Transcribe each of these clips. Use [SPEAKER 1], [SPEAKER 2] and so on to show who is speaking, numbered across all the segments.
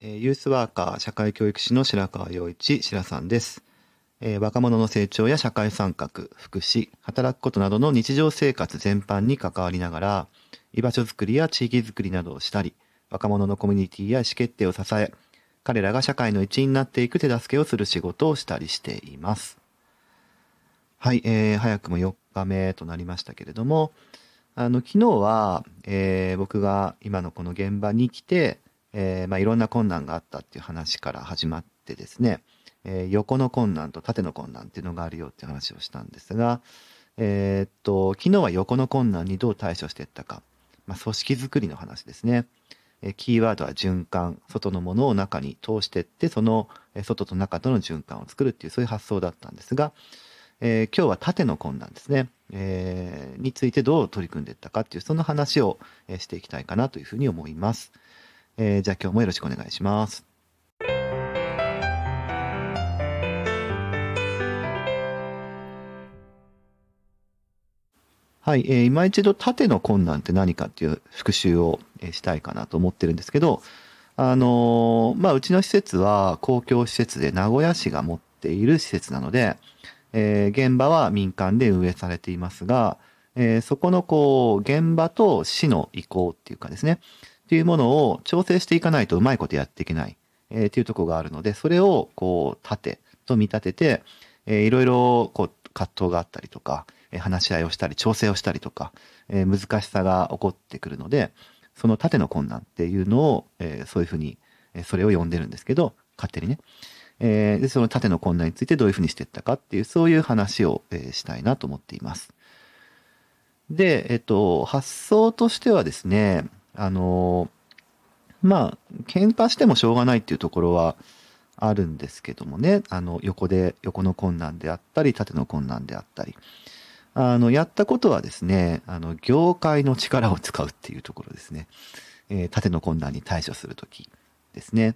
[SPEAKER 1] ユースワーカー社会教育士の白川陽一白さんです、えー若者の成長や社会参画福祉働くことなどの日常生活全般に関わりながら居場所づくりや地域づくりなどをしたり若者のコミュニティや意思決定を支え彼らが社会の一員になっていく手助けをする仕事をしたりしています。はい、えー早くも4日目となりましたけれどもあの昨日は、えー僕が今のこの現場に来てえーまあ、いろんな困難があったっていう話から始まってですね、えー横の困難と縦の困難っていうのがあるよっていう話をしたんですが、えーっと昨日は横の困難にどう対処していったか、まあ、組織づくりの話ですね、えーキーワードは循環外のものを中に通していってその外と中との循環を作るっていうそういう発想だったんですが、えー今日は縦の困難ですね、えーについてどう取り組んでいったかっていうその話をしていきたいかなというふうに思います。えーじゃあ今日もよろしくお願いします。はい、えー今一度縦の困難って何かっていう復習をしたいかなと思ってるんですけど、あのーまあ、うちの施設は公共施設で名古屋市が持っている施設なので、えー現場は民間で運営されていますが、えーそこのこう、現場と市の意向っていうかですね、っていうものを調整していかないとうまいことやっていけない、えーっていうところがあるので、それをこう、縦と見立てて、えーいろいろこう、葛藤があったりとか、えー話し合いをしたり、調整をしたりとか、えー難しさが起こってくるので、その縦の困難っていうのを、えーそういうふうに、えーそれを呼んでるんですけど、勝手にね。えーで、その縦の困難についてどういうふうにしていったかっていう、そういう話を、えーしたいなと思っています。で、えっと、発想としてはですね、あの、まあ、喧嘩してもしょうがないっていうところはあるんですけどもね、あの、横で、横の困難であったり、縦の困難であったり。あの、やったことはですね、あの、業界の力を使うっていうところですね。えー縦の困難に対処するときですね。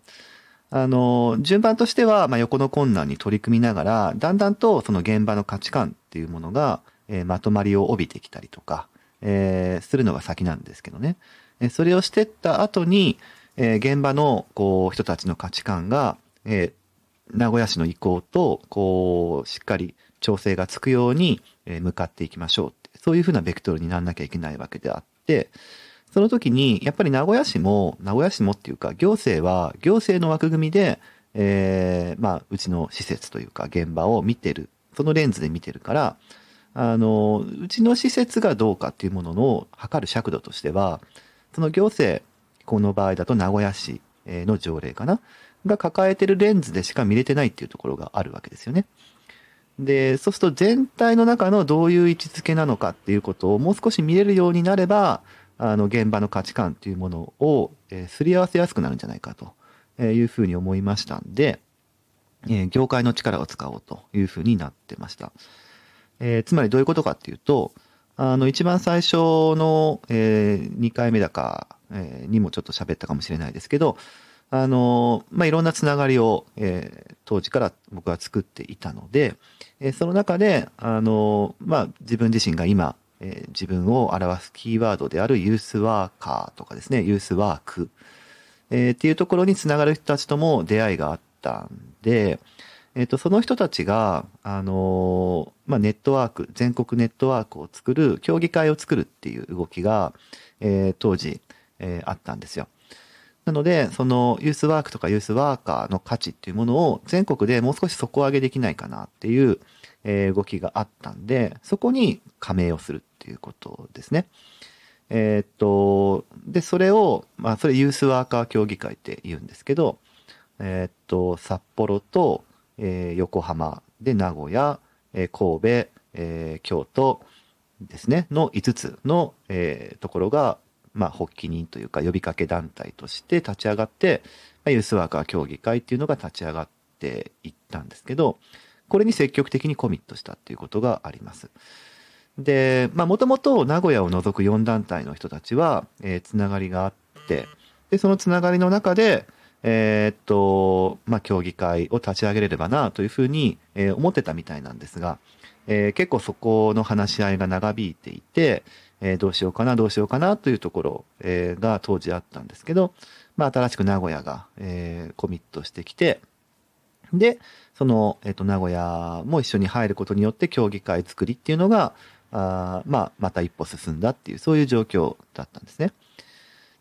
[SPEAKER 1] あの、順番としては、まあ、横の困難に取り組みながら、だんだんとその現場の価値観っていうものが、えーまとまりを帯びてきたりとか、えーするのが先なんですけどね。それをしてった後に、え現場の、こう、人たちの価値観が、え名古屋市の意向と、こう、しっかり調整がつくように、向かっていきましょうって。そういうふうなベクトルにならなきゃいけないわけであって、その時に、やっぱり名古屋市も、名古屋市もっていうか、行政は、行政の枠組みで、えーまあ、うちの施設というか、現場を見てる。そのレンズで見てるから、あの、うちの施設がどうかっていうものの測る尺度としては、その行政、この場合だと名古屋市の条例かなが抱えてるレンズでしか見れてないっていうところがあるわけですよね。で、そうすると全体の中のどういう位置づけなのかっていうことをもう少し見れるようになれば、あの、現場の価値観っていうものを、えーすり合わせやすくなるんじゃないかというふうに思いましたんで、えー業界の力を使おうというふうになってました。えーつまりどういうことかっていうと、あの、一番最初の、え2回目だか、えーにもちょっと喋ったかもしれないですけど、あの、まあ、いろんなつながりを、えー当時から僕は作っていたので、えーその中で、あの、まあ、自分自身が今、えー自分を表すキーワードであるユースワーカーとかですね、ユースワーク、えーっていうところにつながる人たちとも出会いがあったんで、えっ、と、その人たちが、あのまあ、ネットワーク、全国ネットワークを作る、協議会を作るっていう動きが、えー当時、えーあったんですよ。なので、そのユースワークとかユースワーカーの価値っていうものを全国でもう少し底上げできないかなっていう、えー動きがあったんで、そこに加盟をするっていうことですね。えーっと、で、それを、まあ、それユースワーカー協議会って言うんですけど、えーっと、札幌と、えー横浜で名古屋、えー神戸、えー京都ですね、の5つの、えところが、まあ、発起人というか呼びかけ団体として立ち上がって、まあユースワーカー協議会っていうのが立ち上がっていったんですけど、これに積極的にコミットしたっていうことがあります。で、まあ、もともと名古屋を除く4団体の人たちは、えーつながりがあって、で、そのつながりの中で、えーっと、まあ、協議会を立ち上げれればなというふうに、えー思ってたみたいなんですが、えー結構そこの話し合いが長引いていて、えーどうしようかな、どうしようかなというところ、えーが当時あったんですけど、まあ、新しく名古屋が、えー、コミットしてきて、で、その、えっ、と、名古屋も一緒に入ることによって協議会作りっていうのが、あまあ、また一歩進んだっていう、そういう状況だったんですね。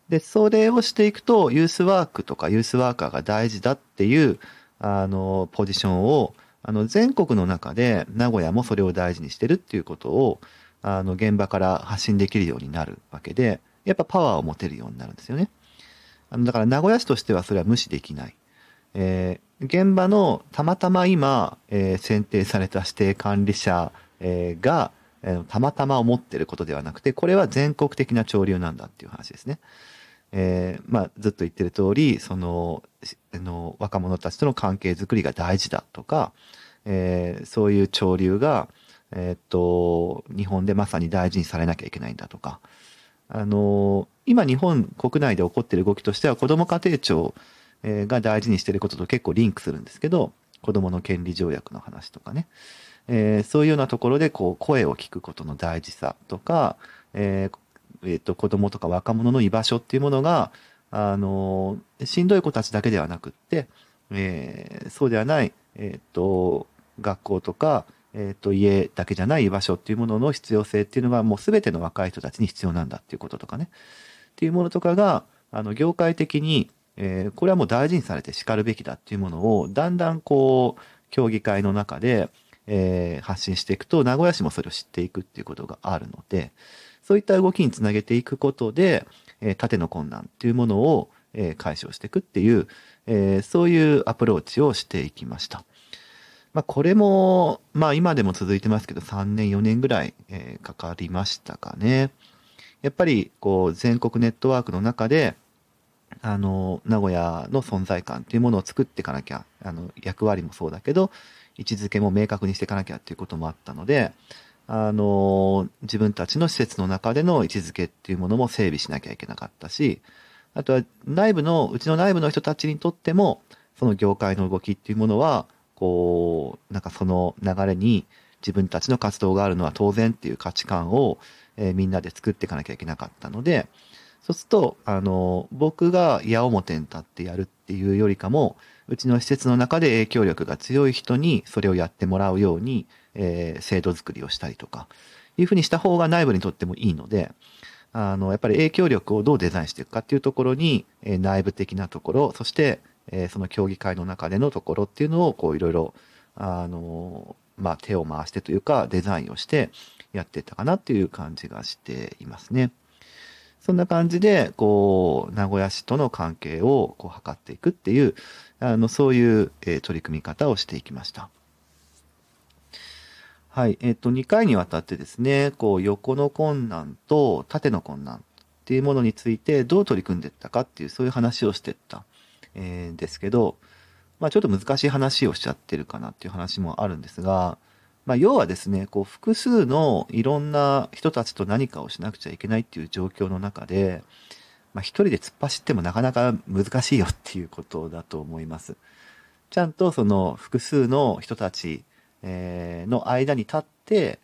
[SPEAKER 1] で、それをしていくと、ユースワークとかユースワーカーが大事だっていう、あの、ポジションを、あの、全国の中で名古屋もそれを大事にしてるっていうことを、あの、現場から発信できるようになるわけで、やっぱパワーを持てるようになるんですよね。あの、だから名古屋市としてはそれは無視できない。えー、現場のたまたま今、えー、選定された指定管理者、えー、が、えー、たまたま思ってることではなくて、これは全国的な潮流なんだっていう話ですね。えー、まあ、ずっと言ってる通り、その、の、若者たちとの関係づくりが大事だとか、えー、そういう潮流が、えー、っと、日本でまさに大事にされなきゃいけないんだとか、あの、今日本国内で起こってる動きとしては、子ども家庭庁が大事にしてることと結構リンクするんですけど、子どもの権利条約の話とかね、えー、そういうようなところでこう声を聞くことの大事さとか、えーえー、と子どもとか若者の居場所っていうものが、あのしんどい子たちだけではなくって、えー、そうではない、えっ、と学校とか、えっ、と家だけじゃない居場所っていうものの必要性っていうのがもう全ての若い人たちに必要なんだっていうこととかね。っていうものとかがあの業界的にえー、これはもう大事にされて叱るべきだっていうものをだんだんこう協議会の中で、えー、発信していくと名古屋市もそれを知っていくっていうことがあるのでそういった動きにつなげていくことで、えー、縦の困難っていうものを、えー、解消していくっていう、えー、そういうアプローチをしていきました。まあ、これも、まあ今でも続いてますけど、3年、4年ぐらい、えー、かかりましたかね。やっぱり、こう、全国ネットワークの中で、あの、名古屋の存在感っていうものを作っていかなきゃ、あの、役割もそうだけど、位置づけも明確にしていかなきゃっていうこともあったので、あの、自分たちの施設の中での位置づけっていうものも整備しなきゃいけなかったし、あとは内部の、うちの内部の人たちにとっても、その業界の動きっていうものは、こう、なんかその流れに自分たちの活動があるのは当然っていう価値観を、えー、みんなで作っていかなきゃいけなかったので、そうすると、あの、僕が矢面に立ってやるっていうよりかも、うちの施設の中で影響力が強い人にそれをやってもらうように、えー、制度づくりをしたりとか、いうふうにした方が内部にとってもいいので、あの、やっぱり影響力をどうデザインしていくかっていうところに、えー、内部的なところ、そして、えー、その協議会の中でのところっていうのを、こういろいろ、あの、まあ、手を回してというか、デザインをしてやってたかなっていう感じがしていますね。そんな感じで、こう、名古屋市との関係をこう測っていくっていう、あの、そういう、えー、取り組み方をしていきました。はい。えっ、ー、と、2回にわたってですね、こう、横の困難と縦の困難っていうものについてどう取り組んでいったかっていう、そういう話をしていった、えー、ですけど、まあ、ちょっと難しい話をしちゃってるかなっていう話もあるんですが、まあ、要はですね、こう、複数のいろんな人たちと何かをしなくちゃいけないっていう状況の中で、まあ、一人で突っ走ってもなかなか難しいよっていうことだと思います。ちゃんとその複数の人たち、えの間に立って、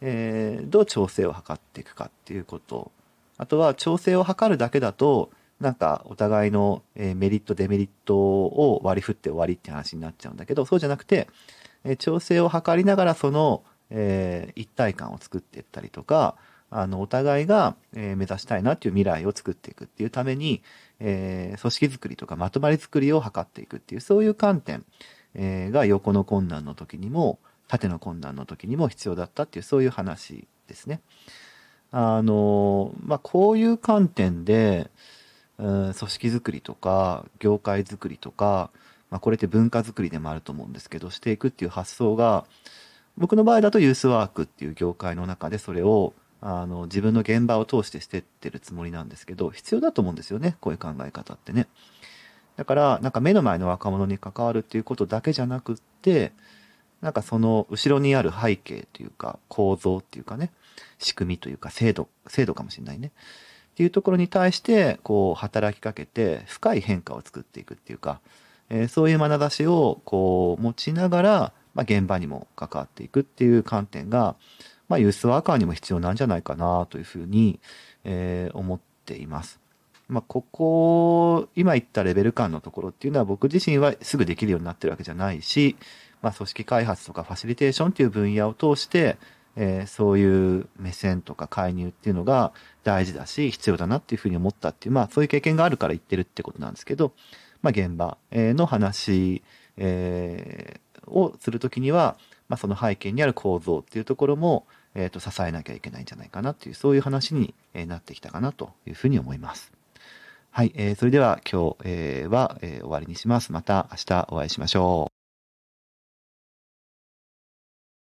[SPEAKER 1] えー、どう調整を図っていくかっていうこと。あとは調整を図るだけだと、なんかお互いのメリット、デメリットを割り振って終わりって話になっちゃうんだけど、そうじゃなくて、え調整を図りながらその、えー、一体感を作っていったりとか、あの、お互いが、え、目指したいなっていう未来を作っていくっていうために、えー、組織づくりとかまとまりづくりを図っていくっていう、そういう観点、えー、が横の困難の時にも、縦の困難の時にも必要だったっていう、そういう話ですね。あの、まあ、こういう観点で、うん、組織づくりとか、業界づくりとか、まあ、これって文化づくりでもあると思うんですけど、していくっていう発想が、僕の場合だとユースワークっていう業界の中でそれをあの自分の現場を通してしてってるつもりなんですけど、必要だと思うんですよね、こういう考え方ってね。だから、なんか目の前の若者に関わるっていうことだけじゃなくって、なんかその後ろにある背景というか構造っていうかね、仕組みというか制度、制度かもしれないね。っていうところに対して、こう働きかけて深い変化を作っていくっていうか、えー、そういう眼差しをこう持ちながら、まあ、現場にも関わっていくっていう観点が、まあ、ユースワーカーにも必要なんじゃないかなというふうに、えー、思っています。まあ、ここ、今言ったレベル感のところっていうのは僕自身はすぐできるようになってるわけじゃないし、まあ、組織開発とかファシリテーションっていう分野を通して、えー、そういう目線とか介入っていうのが大事だし、必要だなっていうふうに思ったっていう、まあ、そういう経験があるから言ってるってことなんですけど、まあ、現場の話、えー、をするときには、まあ、その背景にある構造っていうところも、えっ、ー、と、支えなきゃいけないんじゃないかなっていう、そういう話になってきたかなというふうに思います。はい、えー、それでは今日、えー、は、えー、終わりにします。また明日お会いしましょう。